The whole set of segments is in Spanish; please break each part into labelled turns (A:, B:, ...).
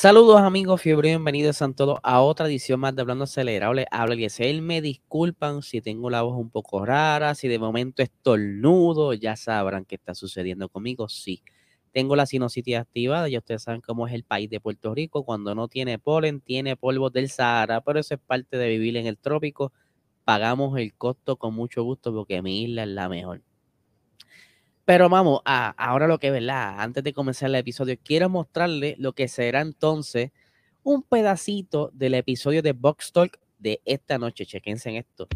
A: Saludos amigos, fiebre bienvenidos a todos a otra edición más de Hablando Acelerable. Habla él me disculpan si tengo la voz un poco rara, si de momento estornudo, ya sabrán qué está sucediendo conmigo. Sí, tengo la sinusitis activada, ya ustedes saben cómo es el país de Puerto Rico, cuando no tiene polen, tiene polvo del Sahara, pero eso es parte de vivir en el trópico. Pagamos el costo con mucho gusto porque mi isla es la mejor. Pero vamos, a, ahora lo que es verdad, antes de comenzar el episodio, quiero mostrarle lo que será entonces un pedacito del episodio de Box Talk de esta noche. Chequense en esto.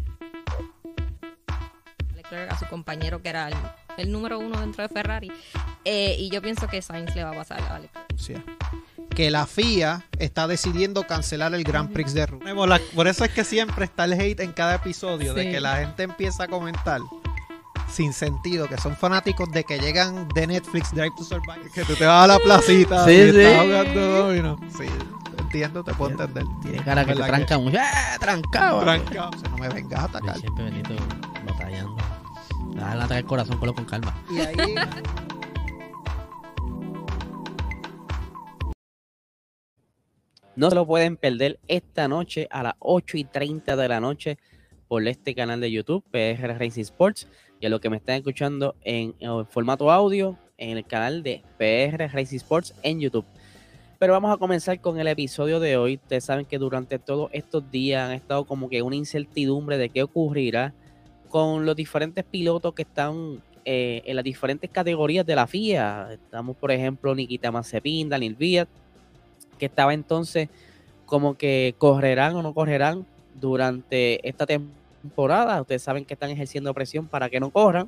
B: Leclerc a su compañero que era el, número uno dentro de Ferrari. Eh, y yo pienso que Sainz le va a pasar a Leclerc.
C: Que la FIA está decidiendo cancelar el Grand Prix de Rusia. Por eso es que siempre está el hate en cada episodio, de que la gente empieza a comentar sin sentido, que son fanáticos de que llegan de Netflix Drive to Survive, que tú te vas a la placita
A: sí,
C: y
A: sí.
C: estás jugando Sí, entiendo, te puedo entender.
A: Tiene cara que te tranca mucho. ¡Eh! Trancado.
C: Trancado. O sea, no me vengas a atacar.
A: siempre Benito batallando. Déjale atacar el corazón, lo con calma.
C: Y ahí...
A: No se lo pueden perder esta noche a las 8 y 30 de la noche por este canal de YouTube, PR Racing Sports y a los que me están escuchando en, formato audio en el canal de PR Racing Sports en YouTube. Pero vamos a comenzar con el episodio de hoy. Ustedes saben que durante todos estos días han estado como que una incertidumbre de qué ocurrirá con los diferentes pilotos que están eh, en las diferentes categorías de la FIA. Estamos, por ejemplo, Nikita Mazepin, Daniel Viat, que estaba entonces como que correrán o no correrán durante esta temporada temporada. Ustedes saben que están ejerciendo presión para que no corran.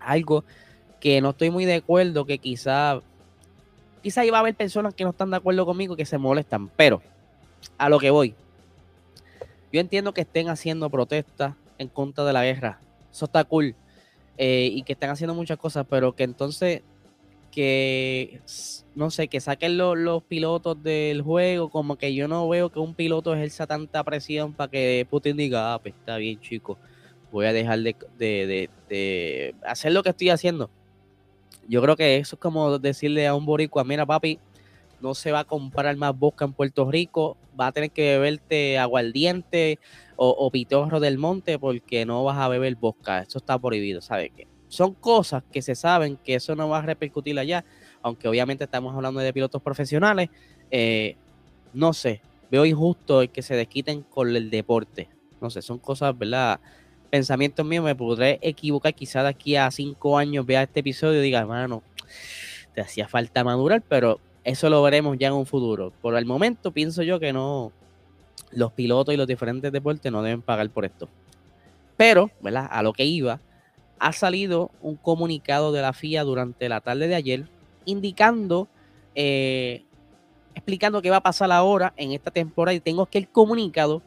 A: Algo que no estoy muy de acuerdo, que quizá, quizá iba a haber personas que no están de acuerdo conmigo que se molestan, pero a lo que voy. Yo entiendo que estén haciendo protestas en contra de la guerra. Eso está cool. Eh, y que estén haciendo muchas cosas, pero que entonces que, no sé, que saquen los pilotos del juego, como que yo no veo que un piloto ejerza tanta presión para que Putin diga, ah, pues está bien, chico, voy a dejar de, hacer lo que estoy haciendo. Yo creo que eso es como decirle a un boricua, mira papi, no se va a comprar más bosca en Puerto Rico, va a tener que beberte aguardiente o, o pitorro del monte porque no vas a beber bosca, eso está prohibido, ¿sabes qué? Son cosas que se saben que eso no va a repercutir allá, aunque obviamente estamos hablando de pilotos profesionales. Eh, no sé, veo injusto el que se desquiten con el deporte. No sé, son cosas, ¿verdad? Pensamientos míos, me podré equivocar. Quizá de aquí a cinco años vea este episodio y diga, hermano, te hacía falta madurar, pero eso lo veremos ya en un futuro. Por el momento pienso yo que no, los pilotos y los diferentes deportes no deben pagar por esto. Pero, ¿verdad? A lo que iba, ha salido un comunicado de la FIA durante la tarde de ayer indicando, eh, explicando qué va a pasar ahora en esta temporada. Y tengo que el comunicado,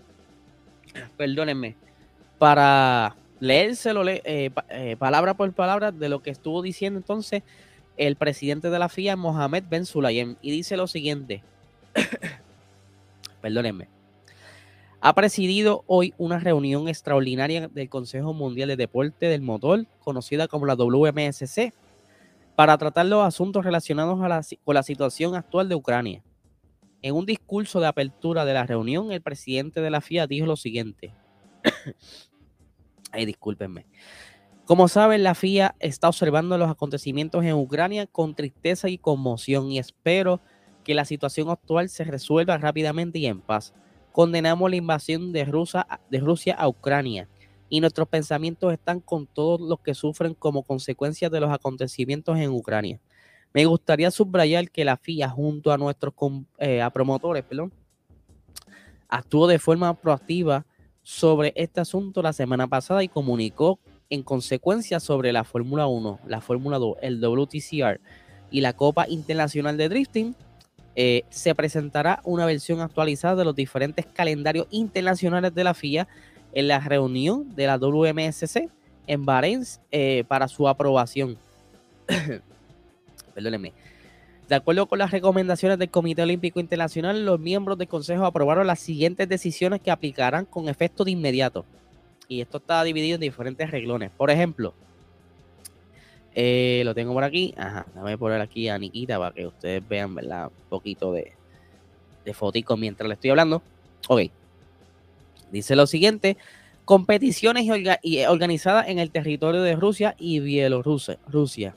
A: perdónenme, para leérselo eh, eh, palabra por palabra de lo que estuvo diciendo entonces el presidente de la FIA, Mohamed Ben Sulayem, y dice lo siguiente, perdónenme, ha presidido hoy una reunión extraordinaria del Consejo Mundial de Deporte del Motor, conocida como la WMSC, para tratar los asuntos relacionados con la situación actual de Ucrania. En un discurso de apertura de la reunión, el presidente de la FIA dijo lo siguiente. Ay, discúlpenme. Como saben, la FIA está observando los acontecimientos en Ucrania con tristeza y conmoción y espero que la situación actual se resuelva rápidamente y en paz condenamos la invasión de Rusia, de Rusia a Ucrania y nuestros pensamientos están con todos los que sufren como consecuencia de los acontecimientos en Ucrania. Me gustaría subrayar que la FIA junto a nuestros eh, promotores perdón, actuó de forma proactiva sobre este asunto la semana pasada y comunicó en consecuencia sobre la Fórmula 1, la Fórmula 2, el WTCR y la Copa Internacional de Drifting eh, se presentará una versión actualizada de los diferentes calendarios internacionales de la FIA en la reunión de la WMSC en Bahrein eh, para su aprobación. Perdónenme. De acuerdo con las recomendaciones del Comité Olímpico Internacional, los miembros del Consejo aprobaron las siguientes decisiones que aplicarán con efecto de inmediato. Y esto está dividido en diferentes reglones. Por ejemplo, eh, lo tengo por aquí. Ajá, déjame poner aquí a Nikita para que ustedes vean. Un poquito de, de fotico mientras le estoy hablando. Ok. Dice lo siguiente. Competiciones organizadas en el territorio de Rusia y Bielorrusia. Rusia.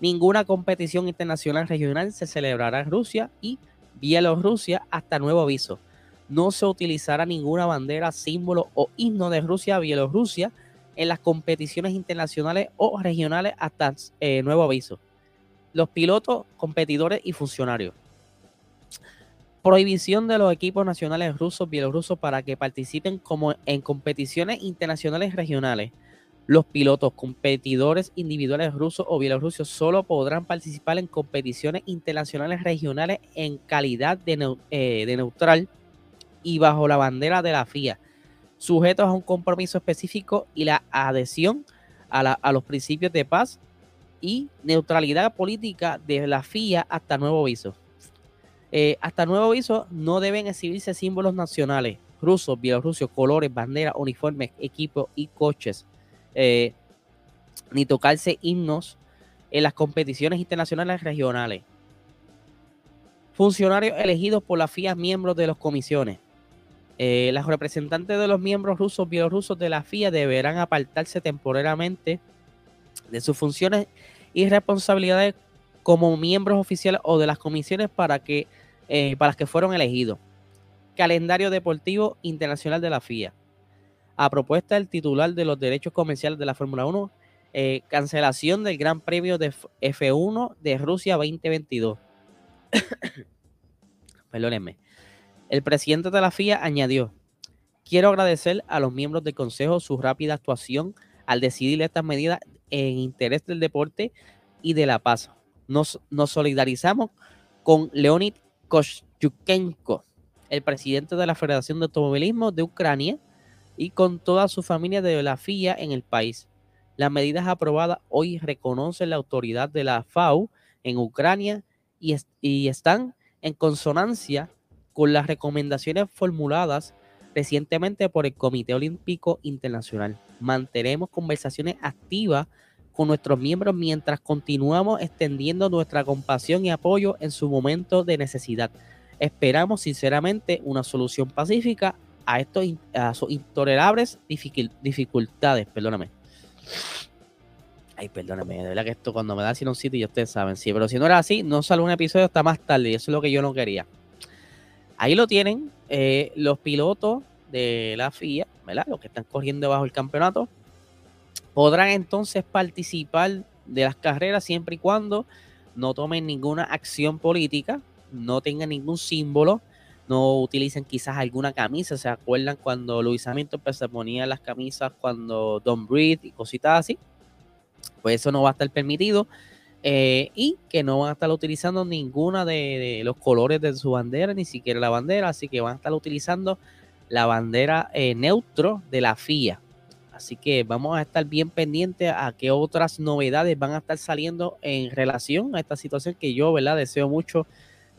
A: Ninguna competición internacional regional se celebrará en Rusia y Bielorrusia hasta nuevo aviso. No se utilizará ninguna bandera, símbolo o himno de Rusia Bielorrusia en las competiciones internacionales o regionales hasta eh, nuevo aviso. Los pilotos, competidores y funcionarios. Prohibición de los equipos nacionales rusos, bielorrusos para que participen como en competiciones internacionales regionales. Los pilotos, competidores individuales rusos o bielorrusos solo podrán participar en competiciones internacionales regionales en calidad de, eh, de neutral y bajo la bandera de la FIA sujetos a un compromiso específico y la adhesión a, los principios de paz y neutralidad política de la FIA hasta nuevo aviso. Eh, hasta nuevo aviso no deben exhibirse símbolos nacionales, rusos, bielorrusios, colores, banderas, uniformes, equipos y coches, eh, ni tocarse himnos en las competiciones internacionales regionales. Funcionarios elegidos por la FIA, miembros de las comisiones. Eh, los representantes de los miembros rusos bielorrusos de la FIA deberán apartarse temporalmente de sus funciones y responsabilidades como miembros oficiales o de las comisiones para, que, eh, para las que fueron elegidos. Calendario Deportivo Internacional de la FIA. A propuesta del titular de los derechos comerciales de la Fórmula 1, eh, cancelación del Gran Premio de F1 de Rusia 2022. Perdónenme. El presidente de la FIA añadió, quiero agradecer a los miembros del Consejo su rápida actuación al decidir estas medidas en interés del deporte y de la paz. Nos, solidarizamos con Leonid Kostyukenko, el presidente de la Federación de Automovilismo de Ucrania, y con toda su familia de la FIA en el país. Las medidas aprobadas hoy reconocen la autoridad de la FAU en Ucrania y, y están en consonancia con las recomendaciones formuladas recientemente por el Comité Olímpico Internacional. Mantenemos conversaciones activas con nuestros miembros mientras continuamos extendiendo nuestra compasión y apoyo en su momento de necesidad. Esperamos sinceramente una solución pacífica a estos sus intolerables dificultades. Perdóname. Ay, perdóname, de verdad que esto cuando me da así un sitio, y ustedes saben, sí, pero si no era así, no sale un episodio hasta más tarde, y eso es lo que yo no quería. Ahí lo tienen eh, los pilotos de la FIA, ¿verdad? Los que están corriendo bajo el campeonato, podrán entonces participar de las carreras siempre y cuando no tomen ninguna acción política, no tengan ningún símbolo, no utilicen quizás alguna camisa. ¿Se acuerdan cuando Luis Hamilton pues, se ponía las camisas cuando Don Breed y cositas así? Pues eso no va a estar permitido. Eh, y que no van a estar utilizando ninguna de, los colores de su bandera, ni siquiera la bandera, así que van a estar utilizando la bandera eh, neutro de la FIA. Así que vamos a estar bien pendientes a qué otras novedades van a estar saliendo en relación a esta situación que yo, ¿verdad? Deseo mucho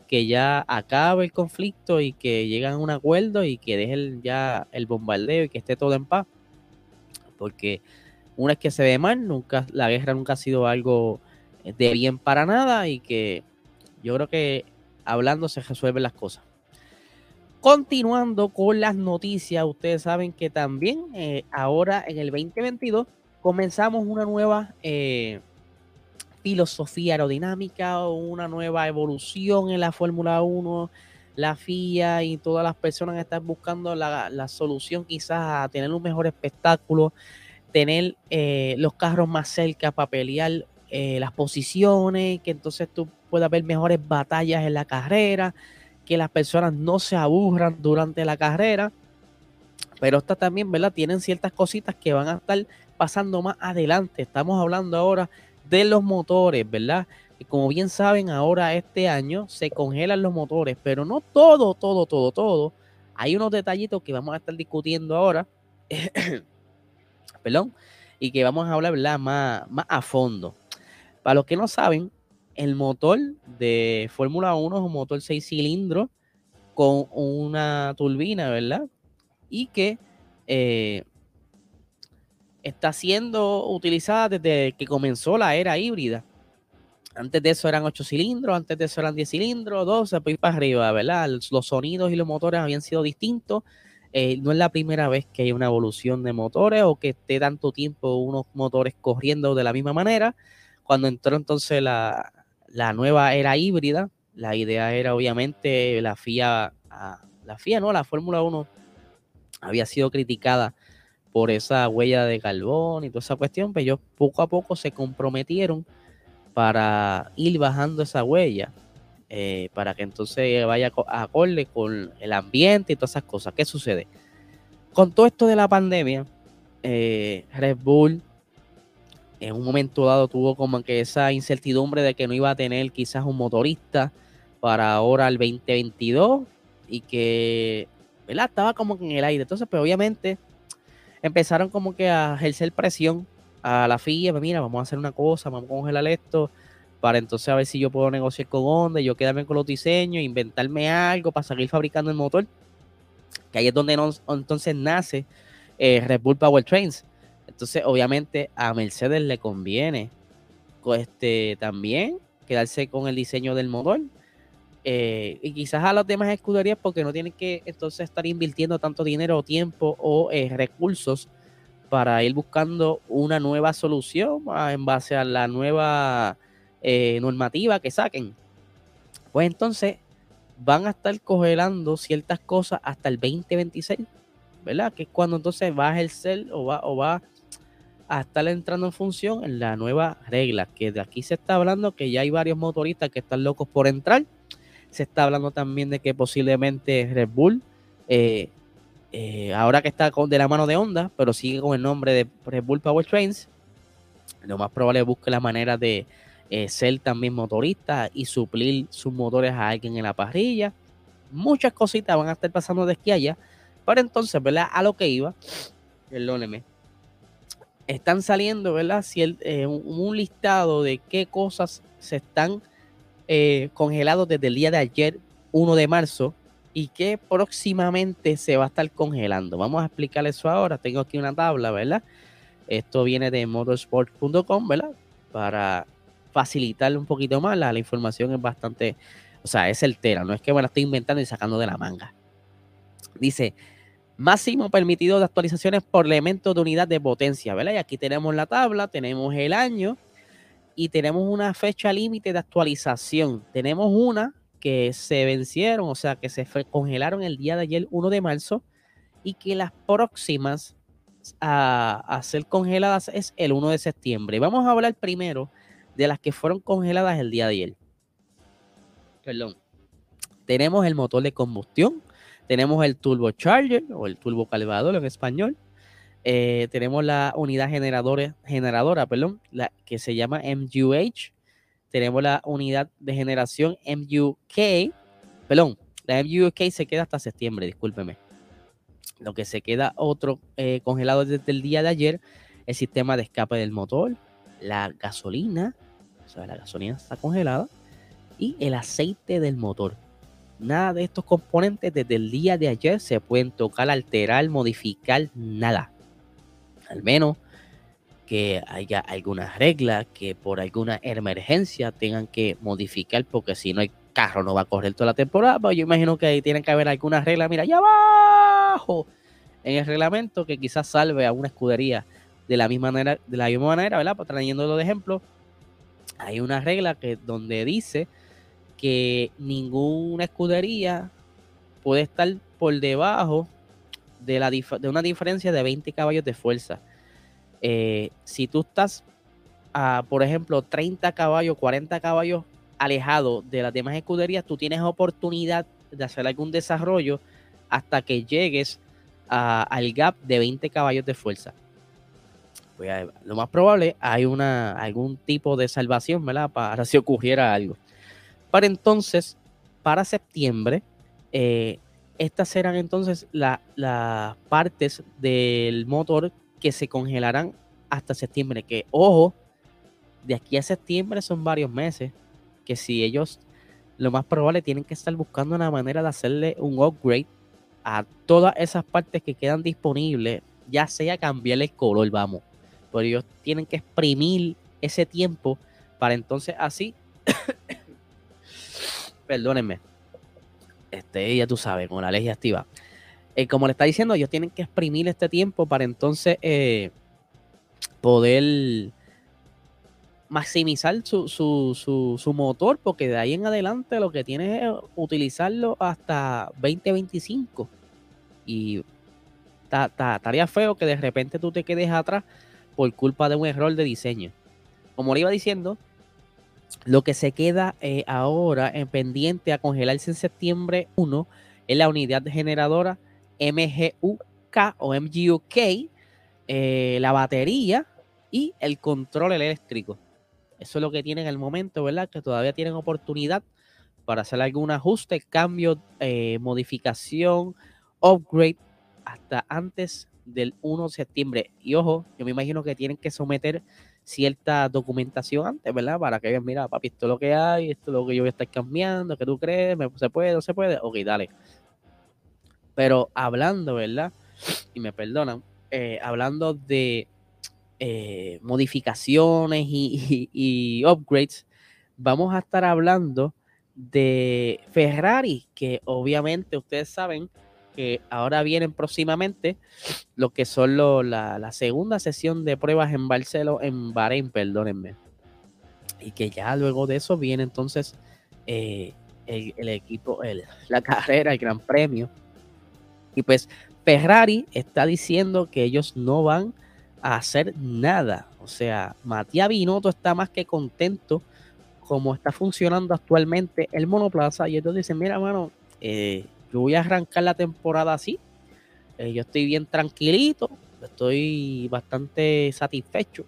A: que ya acabe el conflicto y que lleguen a un acuerdo y que dejen ya el bombardeo y que esté todo en paz. Porque una vez que se ve mal, nunca, la guerra nunca ha sido algo de bien para nada y que yo creo que hablando se resuelven las cosas. Continuando con las noticias, ustedes saben que también eh, ahora en el 2022 comenzamos una nueva eh, filosofía aerodinámica, una nueva evolución en la Fórmula 1. La FIA y todas las personas están buscando la, solución quizás a tener un mejor espectáculo, tener eh, los carros más cerca para pelear eh, las posiciones, que entonces tú puedas ver mejores batallas en la carrera, que las personas no se aburran durante la carrera. Pero estas también, ¿verdad? Tienen ciertas cositas que van a estar pasando más adelante. Estamos hablando ahora de los motores, ¿verdad? Y como bien saben, ahora este año se congelan los motores, pero no todo, todo, todo, todo. Hay unos detallitos que vamos a estar discutiendo ahora. Perdón. Y que vamos a hablar. Más, más a fondo. Para los que no saben, el motor de Fórmula 1 es un motor 6 cilindros con una turbina, ¿verdad? Y que eh, está siendo utilizada desde que comenzó la era híbrida. Antes de eso eran 8 cilindros, antes de eso eran 10 cilindros, 12, pues para arriba, ¿verdad? Los sonidos y los motores habían sido distintos. Eh, no es la primera vez que hay una evolución de motores o que esté tanto tiempo unos motores corriendo de la misma manera. Cuando entró entonces la, la nueva era híbrida, la idea era obviamente la FIA, ah, la FIA, no, la Fórmula 1 había sido criticada por esa huella de carbón y toda esa cuestión, pero pues ellos poco a poco se comprometieron para ir bajando esa huella, eh, para que entonces vaya a acorde con el ambiente y todas esas cosas. ¿Qué sucede? Con todo esto de la pandemia, eh, Red Bull en un momento dado tuvo como que esa incertidumbre de que no iba a tener quizás un motorista para ahora el 2022 y que ¿verdad? estaba como que en el aire. Entonces, pues obviamente empezaron como que a ejercer presión a la FIA, pues mira, vamos a hacer una cosa, vamos a congelar esto, para entonces a ver si yo puedo negociar con Honda, yo quedarme con los diseños, inventarme algo para seguir fabricando el motor, que ahí es donde entonces nace eh, Red Bull Powertrains. Entonces, obviamente, a Mercedes le conviene este, también quedarse con el diseño del motor. Eh, y quizás a las demás escuderías porque no tienen que entonces estar invirtiendo tanto dinero o tiempo o eh, recursos para ir buscando una nueva solución ah, en base a la nueva eh, normativa que saquen. Pues entonces van a estar congelando ciertas cosas hasta el 2026, ¿verdad? Que es cuando entonces va a ejercer o va, o va a estar entrando en función en la nueva regla, que de aquí se está hablando que ya hay varios motoristas que están locos por entrar. Se está hablando también de que posiblemente Red Bull eh, eh, ahora que está de la mano de Honda, pero sigue con el nombre de Red Bull Powertrains, lo más probable es busque la manera de eh, ser también motorista y suplir sus motores a alguien en la parrilla. Muchas cositas van a estar pasando de aquí allá. Pero entonces, ¿verdad? A lo que iba, perdóneme, están saliendo, ¿verdad? Si eh, un, listado de qué cosas se están congelados desde el día de ayer, 1 de marzo, y que próximamente se va a estar congelando. Vamos a explicar eso ahora. Tengo aquí una tabla, ¿verdad? Esto viene de motorsport.com, ¿verdad? Para facilitarle un poquito más. La, información es bastante, o sea, es certera. No es que me la estoy inventando y sacando de la manga. Dice, máximo permitido de actualizaciones por elementos de unidad de potencia, ¿verdad? Y aquí tenemos la tabla, tenemos el año y tenemos una fecha límite de actualización. Tenemos una que se vencieron, o sea, que se congelaron el día de ayer, 1 de marzo, y que las próximas a, ser congeladas es el 1 de septiembre. Vamos a hablar primero de las que fueron congeladas el día de ayer. Perdón. Tenemos el motor de combustión, tenemos el turbocharger o el turbo calvador en español. Eh, tenemos la unidad generadora, generadora perdón, que se llama MUH, tenemos la unidad de generación MUK, perdón, la MUK se queda hasta septiembre, discúlpeme. Lo que se queda otro eh, congelado desde el día de ayer, el sistema de escape del motor, la gasolina, o sea, la gasolina está congelada, y el aceite del motor. Nada de estos componentes desde el día de ayer se pueden tocar, alterar, modificar, nada. Al menos que haya alguna regla que por alguna emergencia tengan que modificar, porque si no hay carro no va a correr toda la temporada. Pues yo imagino que ahí tienen que haber alguna regla, mira, allá abajo en el reglamento que quizás salve a una escudería de la misma manera, de la misma manera, ¿verdad? Pues trayéndolo de ejemplo, hay una regla que donde dice que ninguna escudería puede estar por debajo de, una diferencia de 20 caballos de fuerza. Eh, si tú estás, a, por ejemplo, 30 caballos, 40 caballos alejado de las demás escuderías, tú tienes oportunidad de hacer algún desarrollo hasta que llegues al gap de 20 caballos de fuerza. Pues, lo más probable hay una, algún tipo de salvación, ¿verdad? Para si ocurriera algo. Para entonces, para septiembre, eh, estas serán entonces las partes del motor que se congelarán hasta septiembre. Que ojo, de aquí a septiembre son varios meses. Que si ellos, lo más probable, tienen que estar buscando una manera de hacerle un upgrade a todas esas partes que quedan disponibles, ya sea cambiarle el color, vamos. Pero ellos tienen que exprimir ese tiempo para entonces así Perdónenme. Este, ya tú sabes, con la alergia activa. Eh, como le está diciendo, ellos tienen que exprimir este tiempo para entonces eh, poder maximizar su, su, su, motor, porque de ahí en adelante lo que tiene es utilizarlo hasta 2025. Y estaría feo que de repente tú te quedes atrás por culpa de un error de diseño. Como le iba diciendo, lo que se queda eh, ahora en pendiente a congelarse en septiembre 1 es la unidad generadora MGUK o MGUK, eh, la batería y el control eléctrico. Eso es lo que tienen en el momento, ¿verdad? Que todavía tienen oportunidad para hacer algún ajuste, cambio, eh, modificación, upgrade hasta antes del 1 de septiembre. Y ojo, yo me imagino que tienen que someter cierta documentación antes, ¿verdad? Para que vean, mira, papi, esto es lo que hay, esto es lo que yo voy a estar cambiando, ¿qué tú crees? ¿Se puede? ¿No se puede? Ok, dale. Pero hablando, ¿verdad? Y me perdonan, eh, hablando de eh, modificaciones y, upgrades, vamos a estar hablando de Ferrari, que obviamente ustedes saben que ahora vienen próximamente lo que son la, segunda sesión de pruebas en Barcelona, en Bahrein, perdónenme. Y que ya luego de eso viene entonces eh, el, equipo, la carrera, el Gran Premio. Y pues Ferrari está diciendo que ellos no van a hacer nada. O sea, Matías Binotto está más que contento como está funcionando actualmente el monoplaza. Y entonces dicen, mira, mano, eh, yo voy a arrancar la temporada así. Eh, yo estoy bien tranquilito, estoy bastante satisfecho.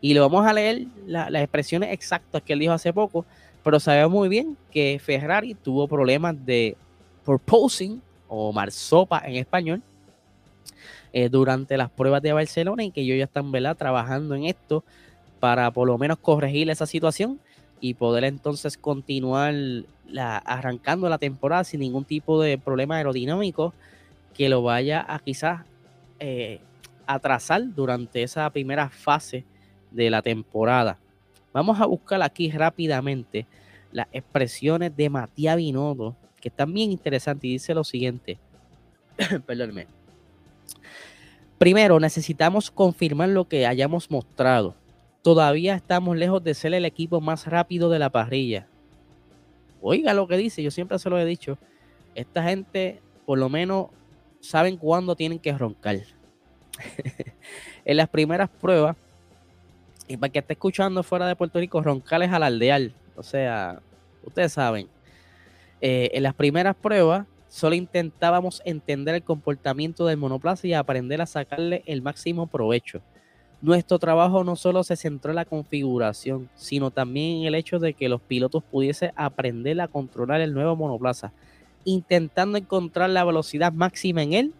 A: Y le vamos a leer las expresiones exactas que él dijo hace poco, pero sabemos muy bien que Ferrari tuvo problemas de proposing o marsopa en español eh, durante las pruebas de Barcelona y que ellos ya están trabajando en esto para por lo menos corregir esa situación y poder entonces continuar la, arrancando la temporada sin ningún tipo de problema aerodinámico que lo vaya a quizás eh, atrasar durante esa primera fase de la temporada. Vamos a buscar aquí rápidamente las expresiones de Matías Binotto, que están bien interesantes y dice lo siguiente. Perdónme. Primero, necesitamos confirmar lo que hayamos mostrado todavía estamos lejos de ser el equipo más rápido de la parrilla. Oiga lo que dice, yo siempre se lo he dicho. Esta gente, por lo menos, saben cuándo tienen que roncar. en las primeras pruebas, y para que esté escuchando fuera de Puerto Rico, roncar es alardear. O sea, ustedes saben. Eh, en las primeras pruebas, solo intentábamos entender el comportamiento del monoplaza y aprender a sacarle el máximo provecho. Nuestro trabajo no solo se centró en la configuración, sino también en el hecho de que los pilotos pudiesen aprender a controlar el nuevo monoplaza, intentando encontrar la velocidad máxima en él.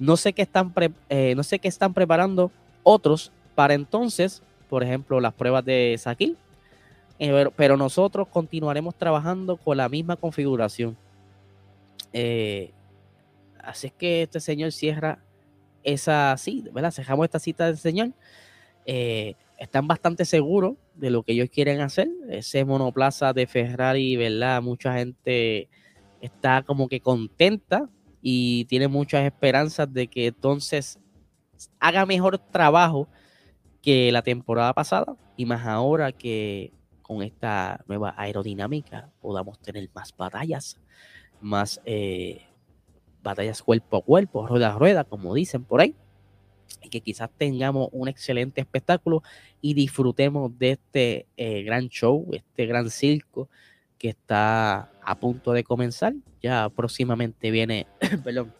A: No sé qué están, eh, no sé qué están preparando otros para entonces, por ejemplo, las pruebas de Sakil, eh, pero, nosotros continuaremos trabajando con la misma configuración. Eh, así es que este señor cierra esa sí, ¿verdad? Cerramos esta cita del Señor. Eh, están bastante seguros de lo que ellos quieren hacer. Ese monoplaza de Ferrari, ¿verdad? Mucha gente está como que contenta y tiene muchas esperanzas de que entonces haga mejor trabajo que la temporada pasada y más ahora que con esta nueva aerodinámica podamos tener más batallas, más eh, batallas cuerpo a cuerpo, rueda a rueda, como dicen por ahí, y que quizás tengamos un excelente espectáculo y disfrutemos de este eh, gran show, este gran circo que está a punto de comenzar. Ya próximamente viene, perdón,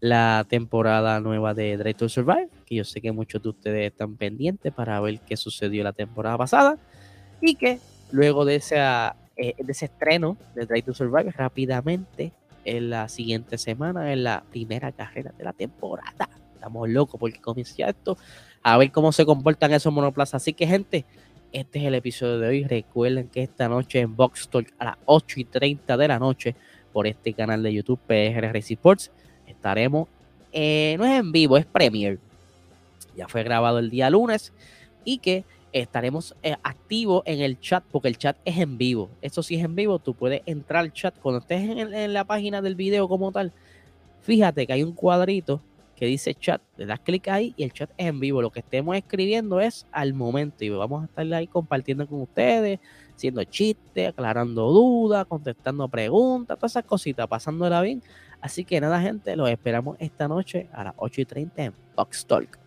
A: la temporada nueva de Drive to Survive, que yo sé que muchos de ustedes están pendientes para ver qué sucedió la temporada pasada y que luego de, esa, eh, de ese estreno de Drive to Survive rápidamente en la siguiente semana, en la primera carrera de la temporada. Estamos locos porque comienza esto. A ver cómo se comportan esos monoplazas. Así que, gente, este es el episodio de hoy. Recuerden que esta noche en Box Talk a las 8 y 30 de la noche por este canal de YouTube PR Sports estaremos. Eh, no es en vivo, es Premier. Ya fue grabado el día lunes y que estaremos eh, activos en el chat porque el chat es en vivo. Eso sí es en vivo, tú puedes entrar al chat cuando estés en, la página del video como tal. Fíjate que hay un cuadrito que dice chat, le das clic ahí y el chat es en vivo. Lo que estemos escribiendo es al momento y vamos a estar ahí compartiendo con ustedes, haciendo chistes, aclarando dudas, contestando preguntas, todas esas cositas, pasándola bien. Así que nada, gente, los esperamos esta noche a las 8 y 30 en Box Talk.